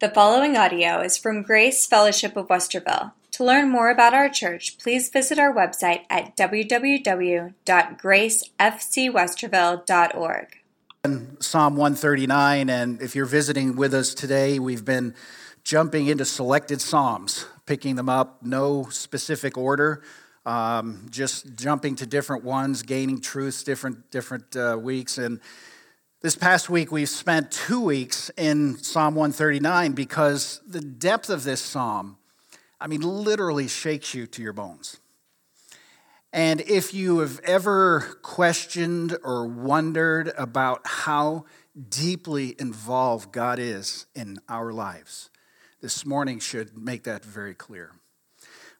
The following audio is from Grace Fellowship of Westerville. To learn more about our church, please visit our website at www.gracefcwesterville.org. Psalm 139, and if you're visiting with us today, we've been jumping into selected Psalms, picking them up, no specific order, um, just jumping to different ones, gaining truths different different uh, weeks, and this past week, we've spent two weeks in Psalm 139 because the depth of this psalm, I mean, literally shakes you to your bones. And if you have ever questioned or wondered about how deeply involved God is in our lives, this morning should make that very clear.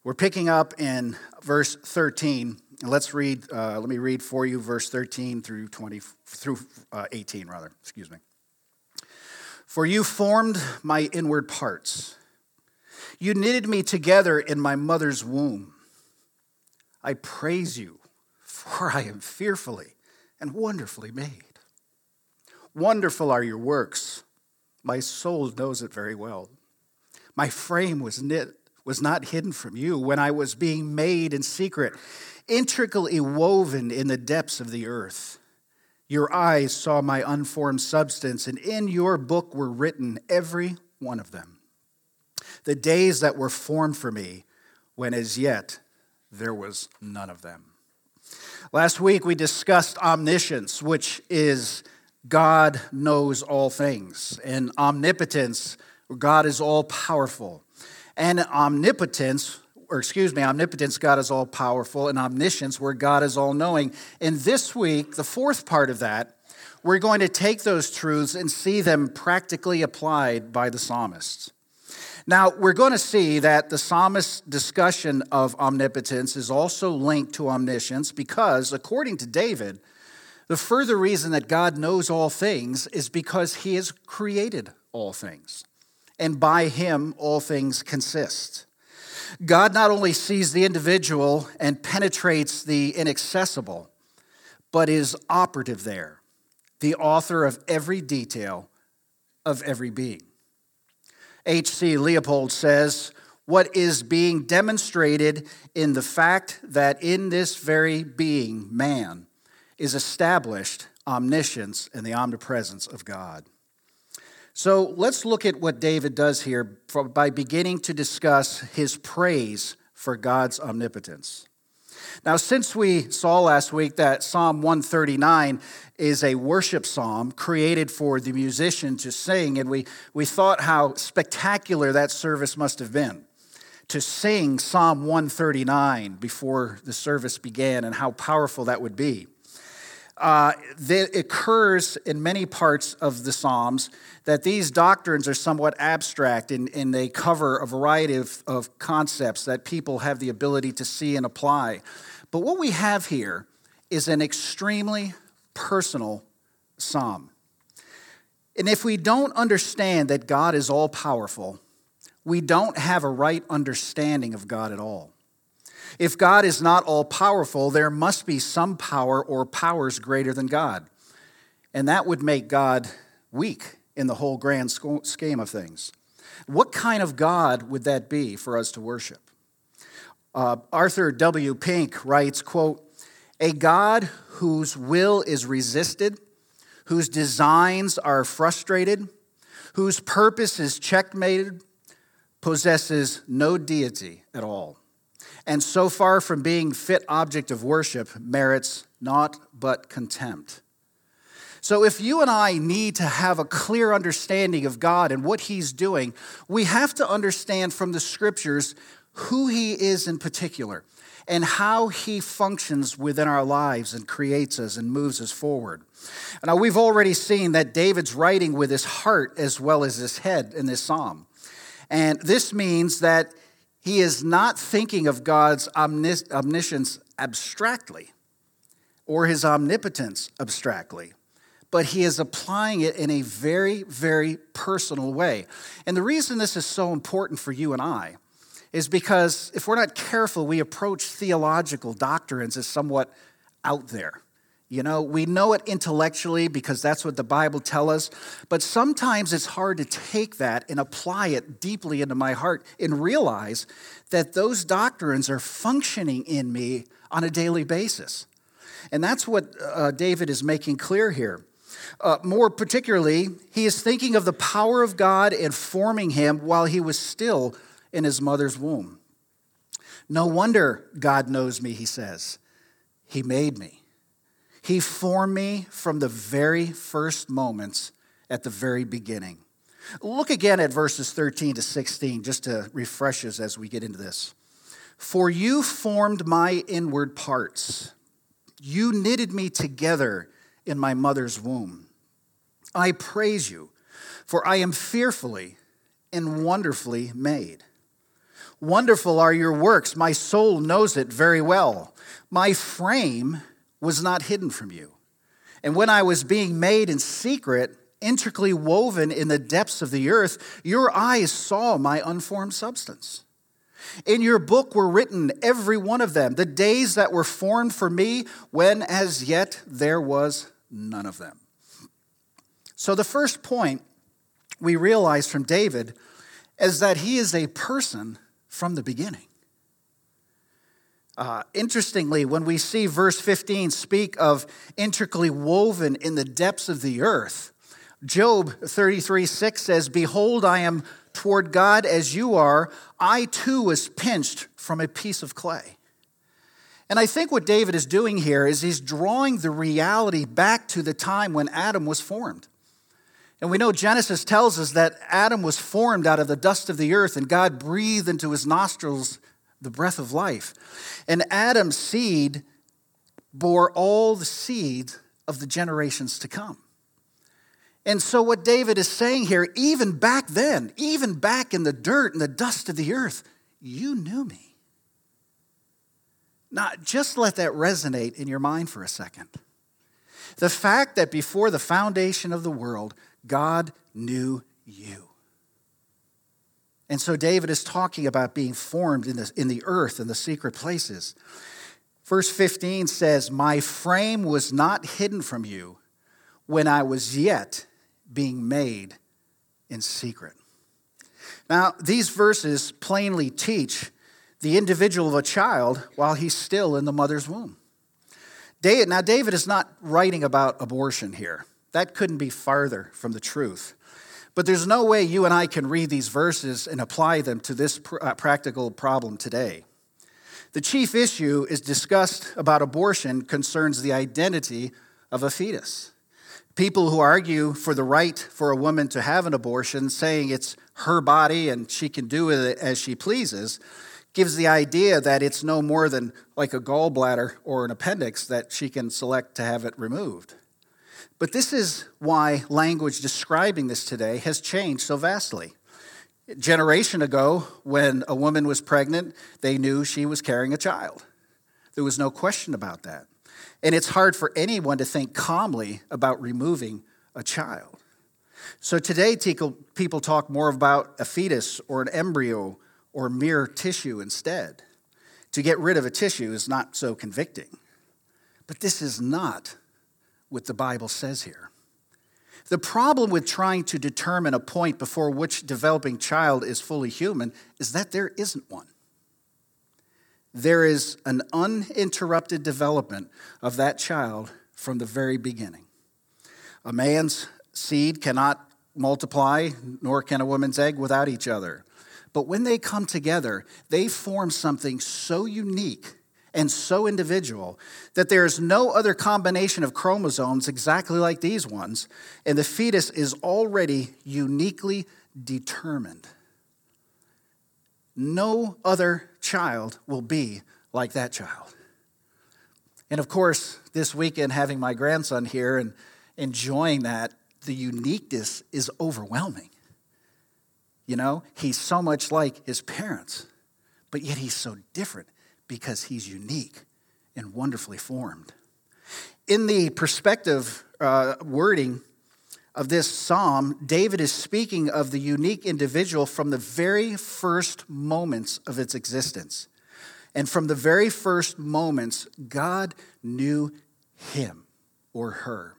We're picking up in verse 13 let's read, uh, let me read for you verse 13 through 20, through uh, 18, rather, excuse me. For you formed my inward parts. You knitted me together in my mother's womb. I praise you, for I am fearfully and wonderfully made. Wonderful are your works. My soul knows it very well. My frame was knit was not hidden from you when I was being made in secret intricately woven in the depths of the earth. Your eyes saw my unformed substance, and in your book were written every one of them. The days that were formed for me, when as yet there was none of them. Last week we discussed omniscience, which is God knows all things, and omnipotence, God is all powerful, and omnipotence, or excuse me, omnipotence, God is all powerful, and omniscience, where God is all knowing. And this week, the fourth part of that, we're going to take those truths and see them practically applied by the psalmists. Now, we're going to see that the psalmist's discussion of omnipotence is also linked to omniscience because, according to David, the further reason that God knows all things is because he has created all things, and by him all things consist. God not only sees the individual and penetrates the inaccessible, but is operative there, the author of every detail of every being. H.C. Leupold says, What is being demonstrated in the fact that in this very being, man, is established omniscience and the omnipresence of God. So let's look at what David does here by beginning to discuss his praise for God's omnipotence. Now, since we saw last week that Psalm 139 is a worship psalm created for the musician to sing, and we, we thought how spectacular that service must have been to sing Psalm 139 before the service began and how powerful that would be uh, that occurs in many parts of the Psalms that these doctrines are somewhat abstract and, and they cover a variety of, of concepts that people have the ability to see and apply. But what we have here is an extremely personal psalm. And if we don't understand that God is all powerful, we don't have a right understanding of God at all. If God is not all powerful, there must be some power or powers greater than God. And that would make God weak in the whole grand scheme of things. What kind of God would that be for us to worship? Uh, Arthur W. Pink writes, quote, a God whose will is resisted, whose designs are frustrated, whose purpose is checkmated, possesses no deity at all and so far from being fit object of worship, merits naught but contempt. So, if you and I need to have a clear understanding of God and what He's doing, we have to understand from the scriptures who He is in particular and how He functions within our lives and creates us and moves us forward. Now, we've already seen that David's writing with his heart as well as his head in this psalm. And this means that he is not thinking of God's omnis- omniscience abstractly or his omnipotence abstractly, but he is applying it in a very, very personal way. And the reason this is so important for you and I is because if we're not careful, we approach theological doctrines as somewhat out there You know, we know it intellectually because that's what the Bible tells us, but sometimes it's hard to take that and apply it deeply into my heart and realize that those doctrines are functioning in me on a daily basis. And that's what uh, David is making clear here. Uh, more particularly, he is thinking of the power of God in forming him while he was still in his mother's womb. No wonder God knows me, he says. He made me. He formed me from the very first moments at the very beginning. Look again at verses 13 to 16, just to refresh us as we get into this. For you formed my inward parts, you knitted me together in my mother's womb. I praise you, for I am fearfully and wonderfully made. Wonderful are your works, my soul knows it very well. My frame was not hidden from you. And when I was being made in secret, intricately woven in the depths of the earth, your eyes saw my unformed substance. In your book were written, every one of them, the days that were formed for me, when as yet there was none of them. So, the first point we realize from David is that he is a person from the beginning. Uh, interestingly, when we see verse 15 speak of intricately woven in the depths of the earth, Job 33 6 says, Behold, I am toward God as you are. I too was pinched from a piece of clay. And I think what David is doing here is he's drawing the reality back to the time when Adam was formed. And we know Genesis tells us that Adam was formed out of the dust of the earth, and God breathed into his nostrils the breath of life. And Adam's seed bore all the seed of the generations to come. And so, what David is saying here, even back then, even back in the dirt and the dust of the earth, you knew me. Now, just let that resonate in your mind for a second. The fact that before the foundation of the world, God knew you. And so David is talking about being formed in the, in the earth in the secret places. Verse 15 says, My frame was not hidden from you when I was yet being made in secret. Now, these verses plainly teach the individual of a child while he's still in the mother's womb. David, now, David is not writing about abortion here. That couldn't be farther from the truth. But there's no way you and I can read these verses and apply them to this pr- uh, practical problem today. The chief issue is discussed about abortion concerns the identity of a fetus. People who argue for the right for a woman to have an abortion, saying it's her body and she can do with it as she pleases, gives the idea that it's no more than like a gallbladder or an appendix that she can select to have it removed. But this is why language describing this today has changed so vastly. A generation ago, when a woman was pregnant, they knew she was carrying a child. There was no question about that. And it's hard for anyone to think calmly about removing a child. So today, people talk more about a fetus or an embryo or mere tissue instead. To get rid of a tissue is not so convicting. But this is not what the Bible says here. The problem with trying to determine a point before which developing child is fully human is that there isn't one. There is an uninterrupted development of that child from the very beginning. A man's seed cannot multiply, nor can a woman's egg without each other. But when they come together, they form something so unique and so individual that there is no other combination of chromosomes exactly like these ones, and the fetus is already uniquely determined. No other child will be like that child. And of course, this weekend, having my grandson here and enjoying that, the uniqueness is overwhelming. You know, he's so much like his parents, but yet he's so different because he's unique and wonderfully formed. In the perspective uh, wording of this psalm, David is speaking of the unique individual from the very first moments of its existence. And from the very first moments, God knew him. or her.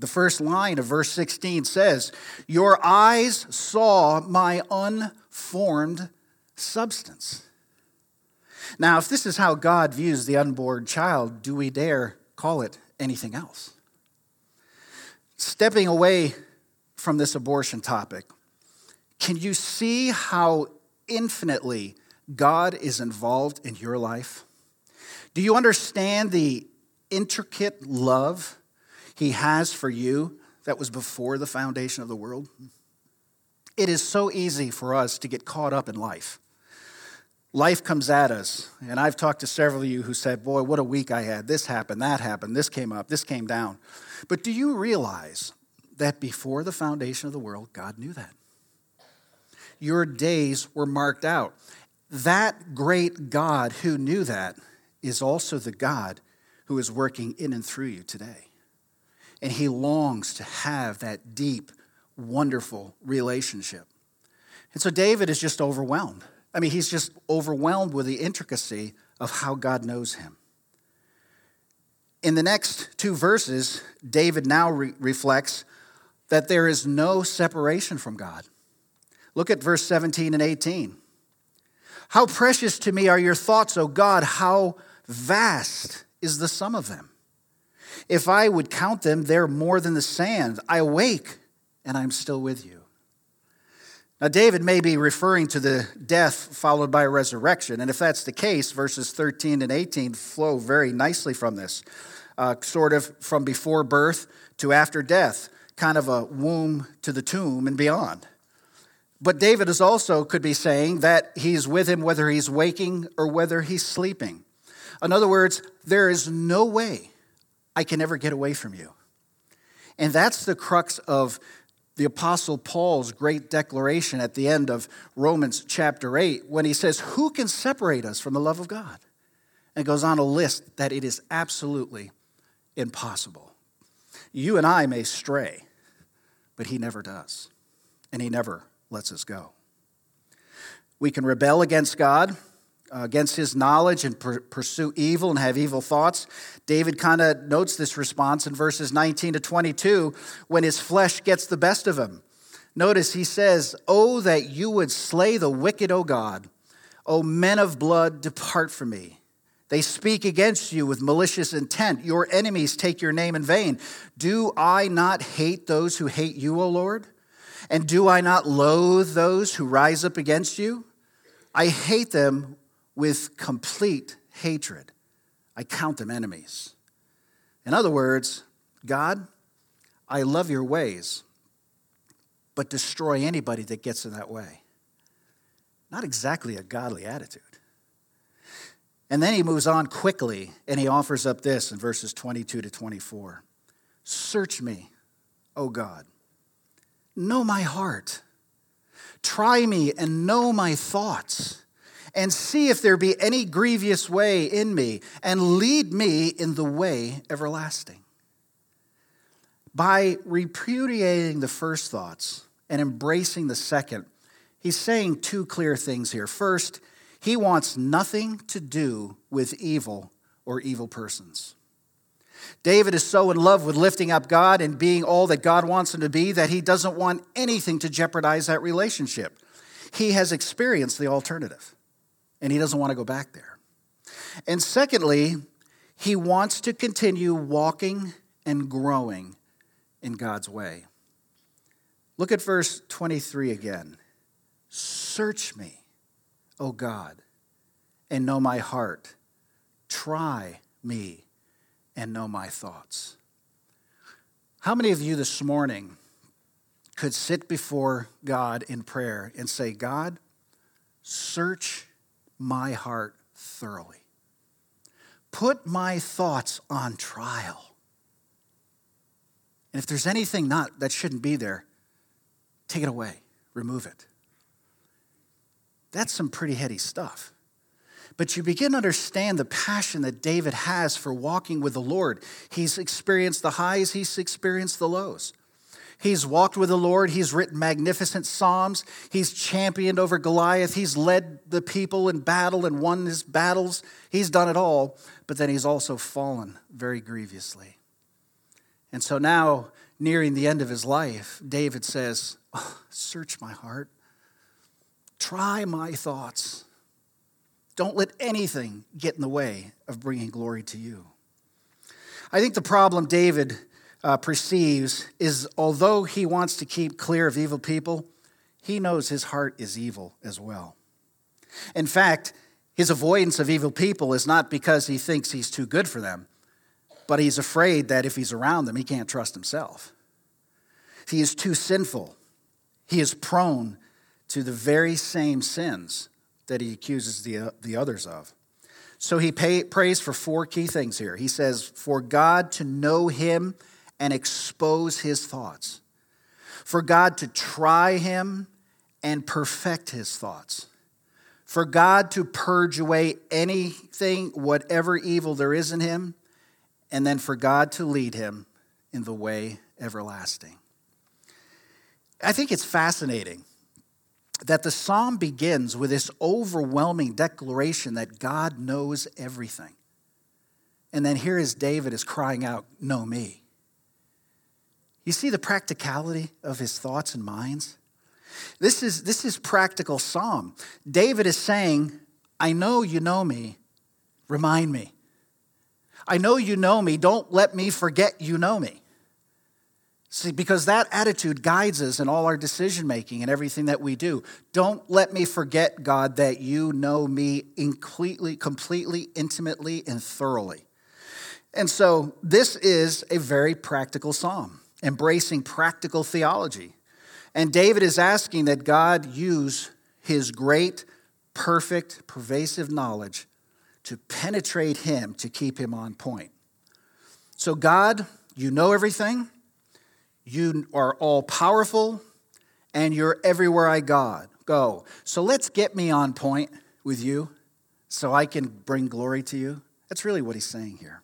The first line of verse 16 says, Your eyes saw my unformed substance. Now, if this is how God views the unborn child, do we dare call it anything else? Stepping away from this abortion topic, can you see how infinitely God is involved in your life? Do you understand the intricate love He has for you that was before the foundation of the world? It is so easy for us to get caught up in life. Life comes at us, and I've talked to several of you who said, Boy, what a week I had. This happened, that happened, this came up, this came down. But do you realize that before the foundation of the world, God knew that? Your days were marked out. That great God who knew that is also the God who is working in and through you today. And he longs to have that deep, wonderful relationship. And so David is just overwhelmed. I mean, he's just overwhelmed with the intricacy of how God knows him. In the next two verses, David now re- reflects that there is no separation from God. Look at verse 17 and 18. How precious to me are your thoughts, O God! How vast is the sum of them. If I would count them, they're more than the sand. I awake and I'm still with you. Now, David may be referring to the death followed by resurrection. And if that's the case, verses 13 and 18 flow very nicely from this, uh, sort of from before birth to after death, kind of a womb to the tomb and beyond. But David is also could be saying that he's with him whether he's waking or whether he's sleeping. In other words, there is no way I can ever get away from you. And that's the crux of the Apostle Paul's great declaration at the end of Romans chapter 8 when he says, Who can separate us from the love of God? And goes on to list that it is absolutely impossible. You and I may stray, but he never does. And he never lets us go. We can rebel against God against his knowledge and per- pursue evil and have evil thoughts. David kind of notes this response in verses 19 to 22 when his flesh gets the best of him. Notice he says, Oh, that you would slay the wicked, O God. O men of blood, depart from me. They speak against you with malicious intent. Your enemies take your name in vain. Do I not hate those who hate you, O Lord? And do I not loathe those who rise up against you? I hate them with complete hatred. I count them enemies. In other words, God, I love your ways, but destroy anybody that gets in that way. Not exactly a godly attitude. And then he moves on quickly and he offers up this in verses 22 to 24 Search me, O God. Know my heart. Try me and know my thoughts and see if there be any grievous way in me, and lead me in the way everlasting. By repudiating the first thoughts and embracing the second, he's saying two clear things here. First, he wants nothing to do with evil or evil persons. David is so in love with lifting up God and being all that God wants him to be that he doesn't want anything to jeopardize that relationship. He has experienced the alternative and he doesn't want to go back there. And secondly, he wants to continue walking and growing in God's way. Look at verse 23 again. Search me, O God, and know my heart. Try me and know my thoughts. How many of you this morning could sit before God in prayer and say, God, search my heart thoroughly. Put my thoughts on trial. And if there's anything not that shouldn't be there, take it away, remove it. That's some pretty heady stuff. But you begin to understand the passion that David has for walking with the Lord. He's experienced the highs, he's experienced the lows. He's walked with the Lord. He's written magnificent Psalms. He's championed over Goliath. He's led the people in battle and won his battles. He's done it all, but then he's also fallen very grievously. And so now, nearing the end of his life, David says, oh, Search my heart, try my thoughts. Don't let anything get in the way of bringing glory to you. I think the problem David uh, perceives is although he wants to keep clear of evil people, he knows his heart is evil as well. In fact, his avoidance of evil people is not because he thinks he's too good for them, but he's afraid that if he's around them, he can't trust himself. He is too sinful. He is prone to the very same sins that he accuses the, uh, the others of. So he pay, prays for four key things here. He says, For God to know him and expose his thoughts, for God to try him and perfect his thoughts, for God to purge away anything, whatever evil there is in him, and then for God to lead him in the way everlasting. I think it's fascinating that the psalm begins with this overwhelming declaration that God knows everything. And then here is David is crying out, Know me. You see the practicality of his thoughts and minds? This is, this is practical psalm. David is saying, I know you know me, remind me. I know you know me, don't let me forget you know me. See, because that attitude guides us in all our decision making and everything that we do. Don't let me forget, God, that you know me completely, completely, intimately, and thoroughly. And so this is a very practical psalm, embracing practical theology. And David is asking that God use his great, perfect, pervasive knowledge to penetrate him to keep him on point. So, God, you know everything. You are all powerful and you're everywhere I God go. So let's get me on point with you so I can bring glory to you. That's really what he's saying here.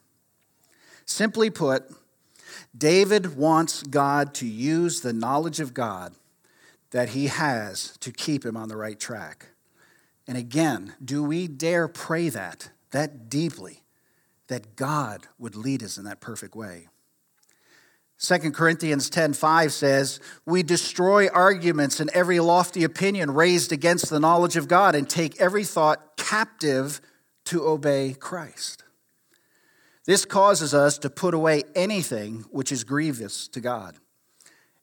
Simply put, David wants God to use the knowledge of God that he has to keep him on the right track. And again, do we dare pray that, that deeply, that God would lead us in that perfect way? 2 Corinthians 10:5 says, "We destroy arguments and every lofty opinion raised against the knowledge of God and take every thought captive to obey Christ." This causes us to put away anything which is grievous to God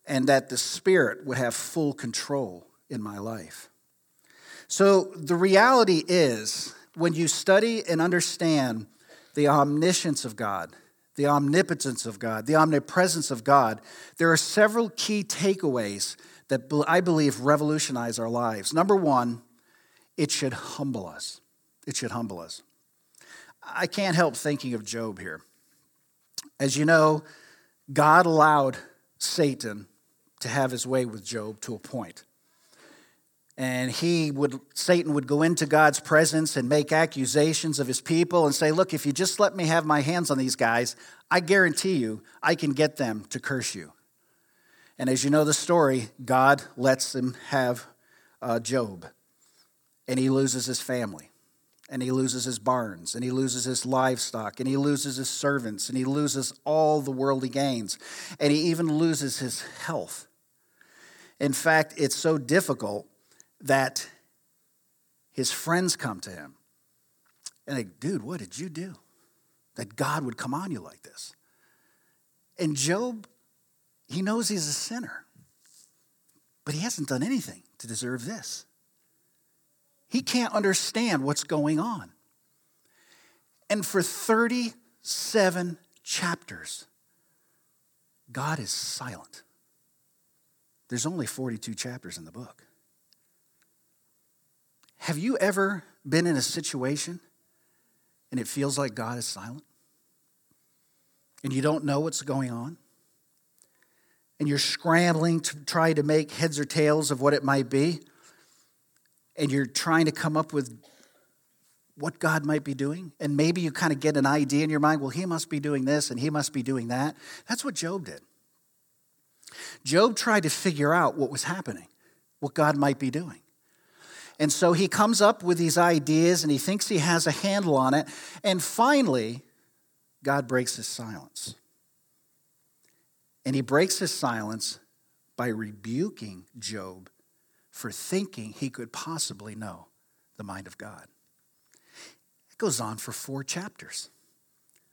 and that the Spirit would have full control in my life. So the reality is when you study and understand the omniscience of God, the omnipotence of God, the omnipresence of God, there are several key takeaways that I believe revolutionize our lives. Number one, it should humble us. It should humble us. I can't help thinking of Job here. As you know, God allowed Satan to have his way with Job to a point. And he would satan would go into god's presence and make accusations of his people and say look if you just let me have my hands on these guys i guarantee you i can get them to curse you. And as you know the story god lets them have uh, job and he loses his family and he loses his barns and he loses his livestock and he loses his servants and he loses all the worldly gains and he even loses his health in fact it's so difficult that his friends come to him and like, dude, what did you do? That God would come on you like this. And Job, he knows he's a sinner, but he hasn't done anything to deserve this. He can't understand what's going on. And for 37 chapters, God is silent. There's only 42 chapters in the book. Have you ever been in a situation and it feels like God is silent? And you don't know what's going on? And you're scrambling to try to make heads or tails of what it might be? And you're trying to come up with what God might be doing? And maybe you kind of get an idea in your mind, well, he must be doing this and he must be doing that. That's what Job did. Job tried to figure out what was happening, what God might be doing. And so he comes up with these ideas and he thinks he has a handle on it. And finally, God breaks his silence. And he breaks his silence by rebuking Job for thinking he could possibly know the mind of God. It goes on for four chapters,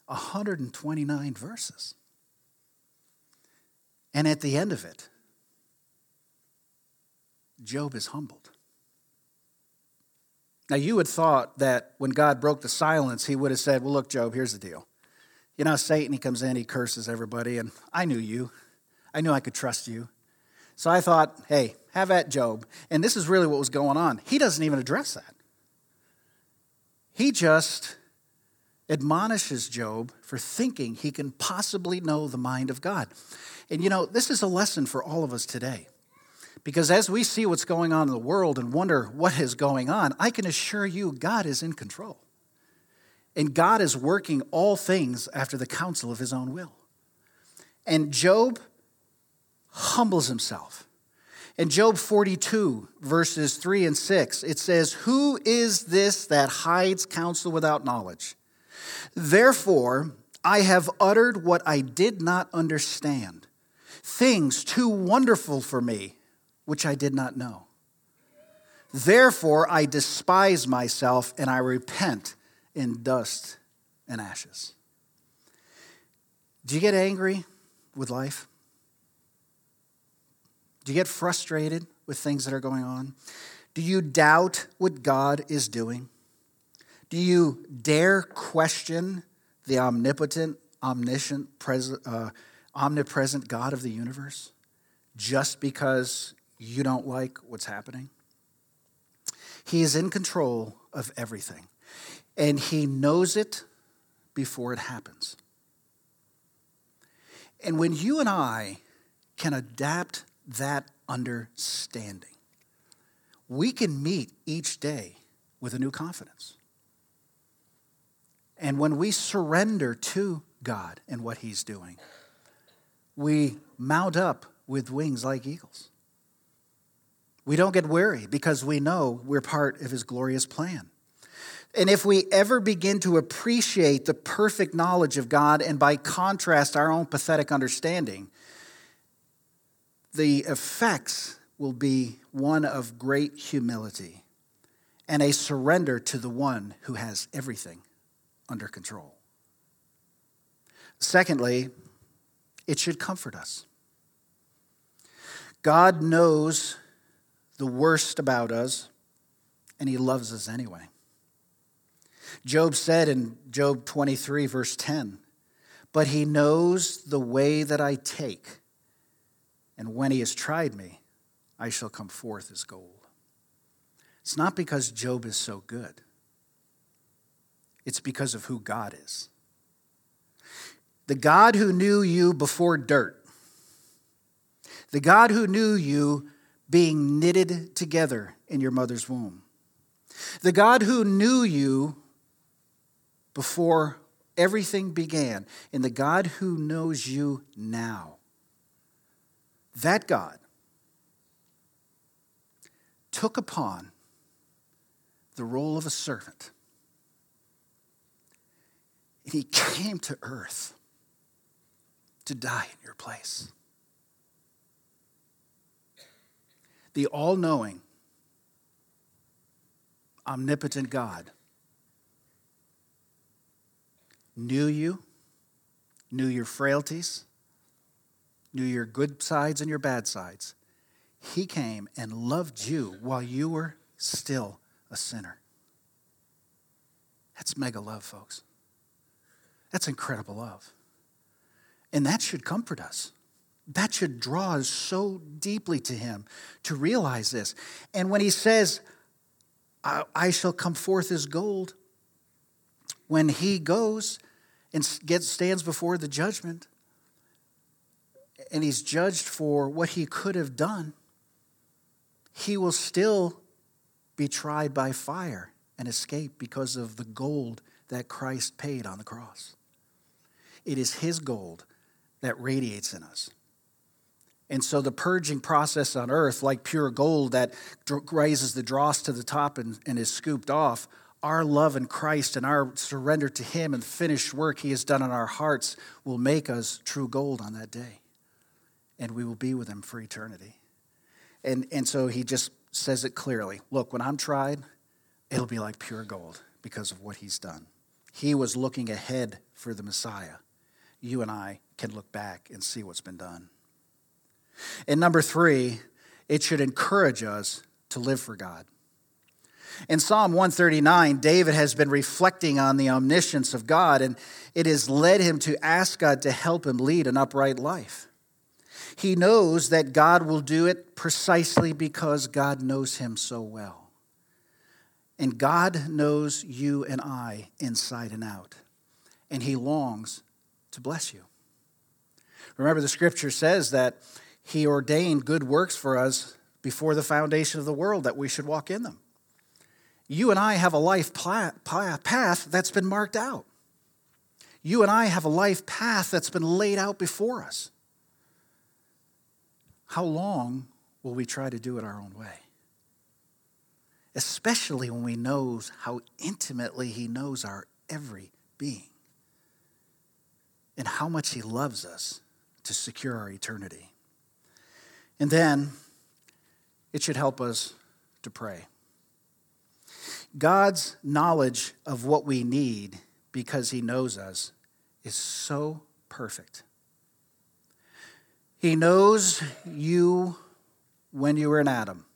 129 verses. And at the end of it, Job is humbled. Now, you had thought that when God broke the silence, he would have said, Well, look, Job, here's the deal. You know, Satan, he comes in, he curses everybody, and I knew you. I knew I could trust you. So I thought, hey, have at Job. And this is really what was going on. He doesn't even address that. He just admonishes Job for thinking he can possibly know the mind of God. And you know, this is a lesson for all of us today. Because as we see what's going on in the world and wonder what is going on, I can assure you God is in control. And God is working all things after the counsel of his own will. And Job humbles himself. In Job 42, verses 3 and 6, it says, Who is this that hides counsel without knowledge? Therefore, I have uttered what I did not understand, things too wonderful for me, which I did not know. Therefore, I despise myself and I repent in dust and ashes. Do you get angry with life? Do you get frustrated with things that are going on? Do you doubt what God is doing? Do you dare question the omnipotent, omniscient, pres- uh, omnipresent God of the universe just because you don't like what's happening? He is in control of everything, and He knows it before it happens. And when you and I can adapt that understanding, we can meet each day with a new confidence. And when we surrender to God and what He's doing, we mount up with wings like eagles. We don't get weary because we know we're part of His glorious plan. And if we ever begin to appreciate the perfect knowledge of God and by contrast our own pathetic understanding, the effects will be one of great humility and a surrender to the one who has everything under control. Secondly, it should comfort us. God knows the worst about us, and He loves us anyway. Job said in Job 23, verse 10, But He knows the way that I take and when he has tried me, I shall come forth as gold. It's not because Job is so good, it's because of who God is. The God who knew you before dirt, the God who knew you being knitted together in your mother's womb, the God who knew you before everything began, and the God who knows you now that God took upon the role of a servant. And he came to earth to die in your place. The all knowing, omnipotent God knew you, knew your frailties, knew your good sides and your bad sides. He came and loved you while you were still a sinner. That's mega love, folks. That's incredible love. And that should comfort us. That should draw us so deeply to Him to realize this. And when He says, I, I shall come forth as gold, when He goes and gets, stands before the judgment, and he's judged for what he could have done, he will still be tried by fire and escape because of the gold that Christ paid on the cross. It is his gold that radiates in us. And so the purging process on earth, like pure gold that raises the dross to the top and, and is scooped off, our love in Christ and our surrender to Him and the finished work He has done in our hearts will make us true gold on that day. And we will be with him for eternity. And, and so he just says it clearly Look, when I'm tried, it'll be like pure gold because of what he's done. He was looking ahead for the Messiah. You and I can look back and see what's been done. And number three, it should encourage us to live for God. In Psalm 139, David has been reflecting on the omniscience of God, and it has led him to ask God to help him lead an upright life. He knows that God will do it precisely because God knows him so well. And God knows you and I inside and out, and he longs to bless you. Remember, the scripture says that he ordained good works for us before the foundation of the world that we should walk in them. You and I have a life path that's been marked out. You and I have a life path that's been laid out before us. How long will we try to do it our own way? Especially when we know how intimately He knows our every being and how much He loves us to secure our eternity. And then it should help us to pray. God's knowledge of what we need because He knows us is so perfect. He knows you when you were in Adam.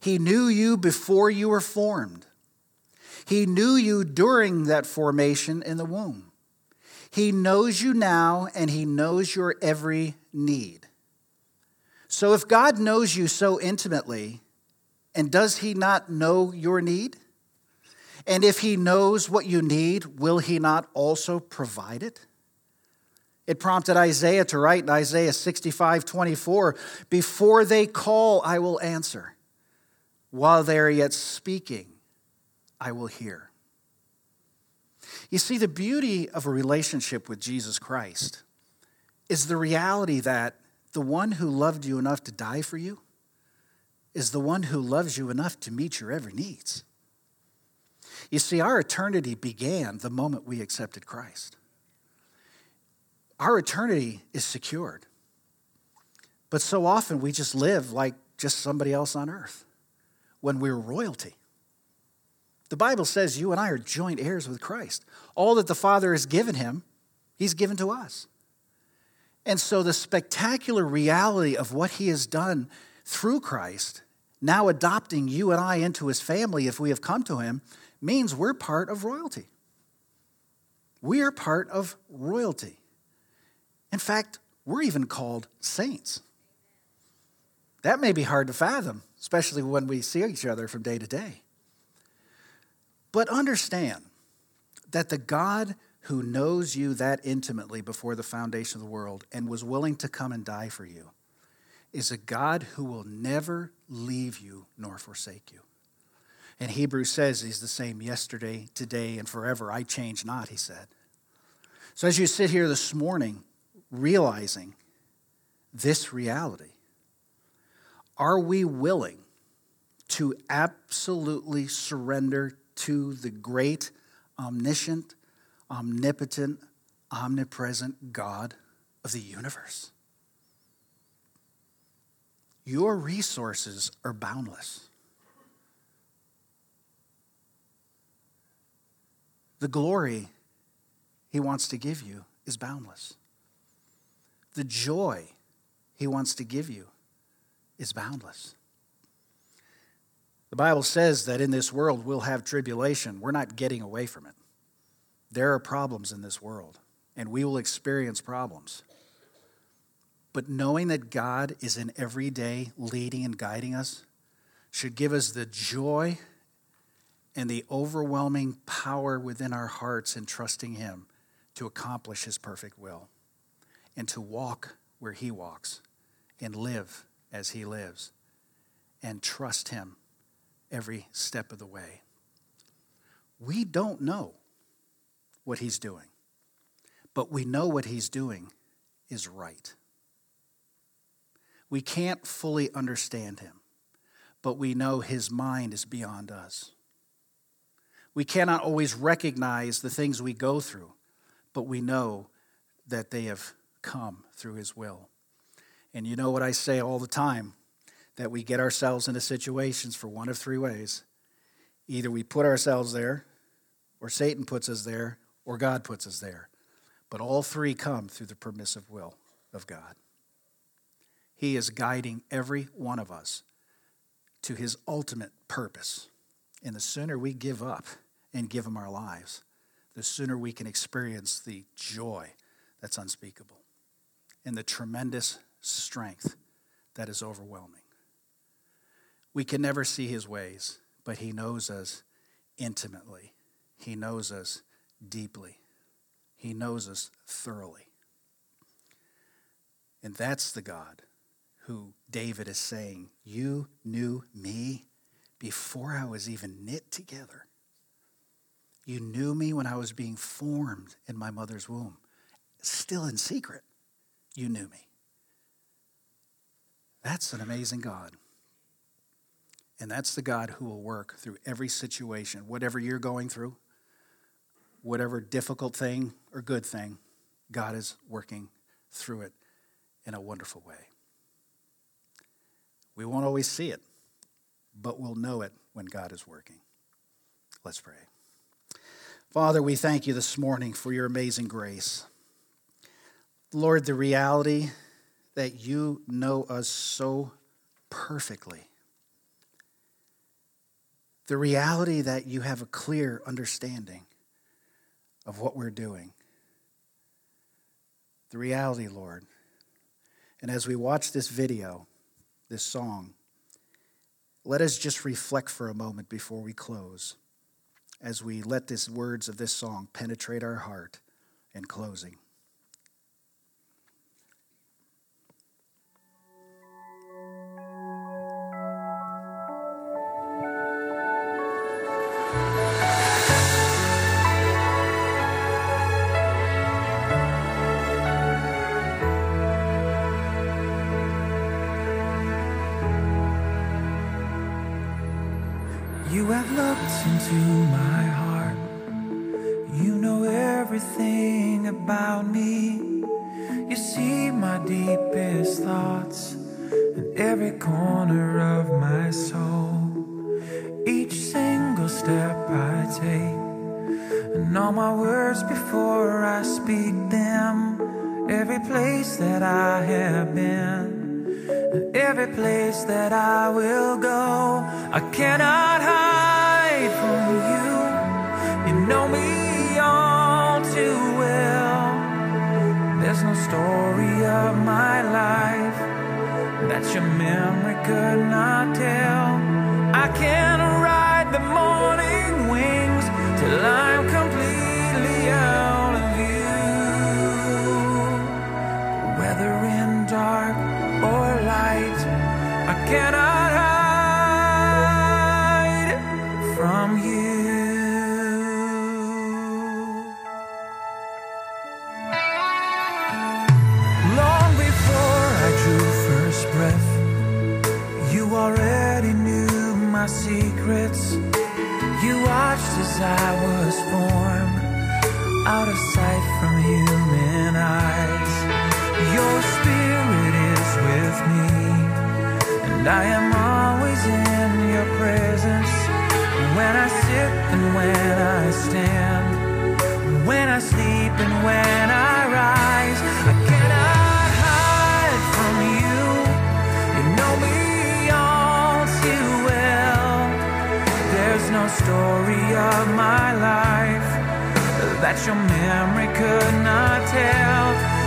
He knew you before you were formed. He knew you during that formation in the womb. He knows you now and He knows your every need. So if God knows you so intimately, and does He not know your need? And if He knows what you need, will He not also provide it? It prompted Isaiah to write in Isaiah 65 24, Before they call, I will answer. While they are yet speaking, I will hear. You see, the beauty of a relationship with Jesus Christ is the reality that the one who loved you enough to die for you is the one who loves you enough to meet your every needs. You see, our eternity began the moment we accepted Christ. Our eternity is secured. But so often we just live like just somebody else on earth when we're royalty. The Bible says you and I are joint heirs with Christ. All that the Father has given him, he's given to us. And so the spectacular reality of what he has done through Christ, now adopting you and I into his family if we have come to him, means we're part of royalty. We are part of royalty. In fact, we're even called saints. That may be hard to fathom, especially when we see each other from day to day. But understand that the God who knows you that intimately before the foundation of the world and was willing to come and die for you is a God who will never leave you nor forsake you. And Hebrews says he's the same yesterday, today, and forever. I change not, he said. So as you sit here this morning, realizing this reality, are we willing to absolutely surrender to the great, omniscient, omnipotent, omnipresent God of the universe? Your resources are boundless. The glory he wants to give you is boundless. The joy he wants to give you is boundless. The Bible says that in this world we'll have tribulation. We're not getting away from it. There are problems in this world, and we will experience problems. But knowing that God is in every day leading and guiding us should give us the joy and the overwhelming power within our hearts in trusting Him to accomplish His perfect will and to walk where He walks and live as He lives and trust Him every step of the way. We don't know what He's doing, but we know what He's doing is right. We can't fully understand Him, but we know His mind is beyond us. We cannot always recognize the things we go through, but we know that they have come through his will. And you know what I say all the time that we get ourselves into situations for one of three ways. Either we put ourselves there, or Satan puts us there, or God puts us there. But all three come through the permissive will of God. He is guiding every one of us to his ultimate purpose. And the sooner we give up and give him our lives, the sooner we can experience the joy that's unspeakable and the tremendous strength that is overwhelming. We can never see his ways, but he knows us intimately. He knows us deeply. He knows us thoroughly. And that's the God who David is saying, You knew me before I was even knit together. You knew me when I was being formed in my mother's womb. Still in secret, you knew me. That's an amazing God. And that's the God who will work through every situation, whatever you're going through, whatever difficult thing or good thing, God is working through it in a wonderful way. We won't always see it, but we'll know it when God is working. Let's pray. Father, we thank you this morning for your amazing grace. Lord, the reality that you know us so perfectly. The reality that you have a clear understanding of what we're doing. The reality, Lord. And as we watch this video, this song, let us just reflect for a moment before we close as we let these words of this song penetrate our heart in closing. Have looked into my heart. You know everything about me. You see my deepest thoughts and every corner of my soul. Each single step I take, and all my words before I speak them. Every place that I have been. Every place that I will go, I cannot hide from you. You know me all too well. There's no story of my life that your memory could not tell. I can ride the morning wings till I'm I was formed out of sight from human eyes. Your spirit is with me, and I am always in your presence. When I sit and when I stand, when I sleep and when I rise, I cannot story of my life that your memory could not tell.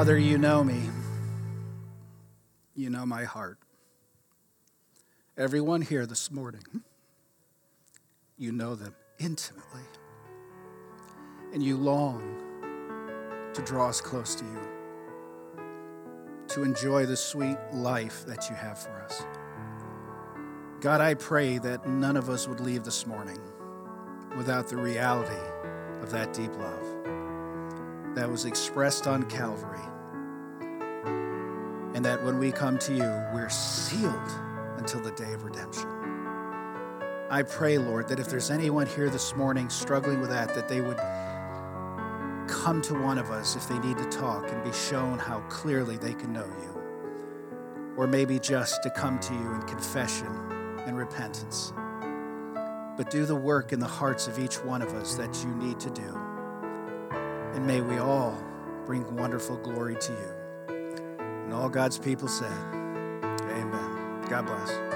Father, you know me. You know my heart. Everyone here this morning, you know them intimately. And you long to draw us close to you, to enjoy the sweet life that you have for us. God, I pray that none of us would leave this morning without the reality of that deep love that was expressed on Calvary. And that when we come to you, we're sealed until the day of redemption. I pray, Lord, that if there's anyone here this morning struggling with that, that they would come to one of us if they need to talk and be shown how clearly they can know you. Or maybe just to come to you in confession and repentance. But do the work in the hearts of each one of us that you need to do. And may we all bring wonderful glory to you. And all God's people said, Amen. God bless.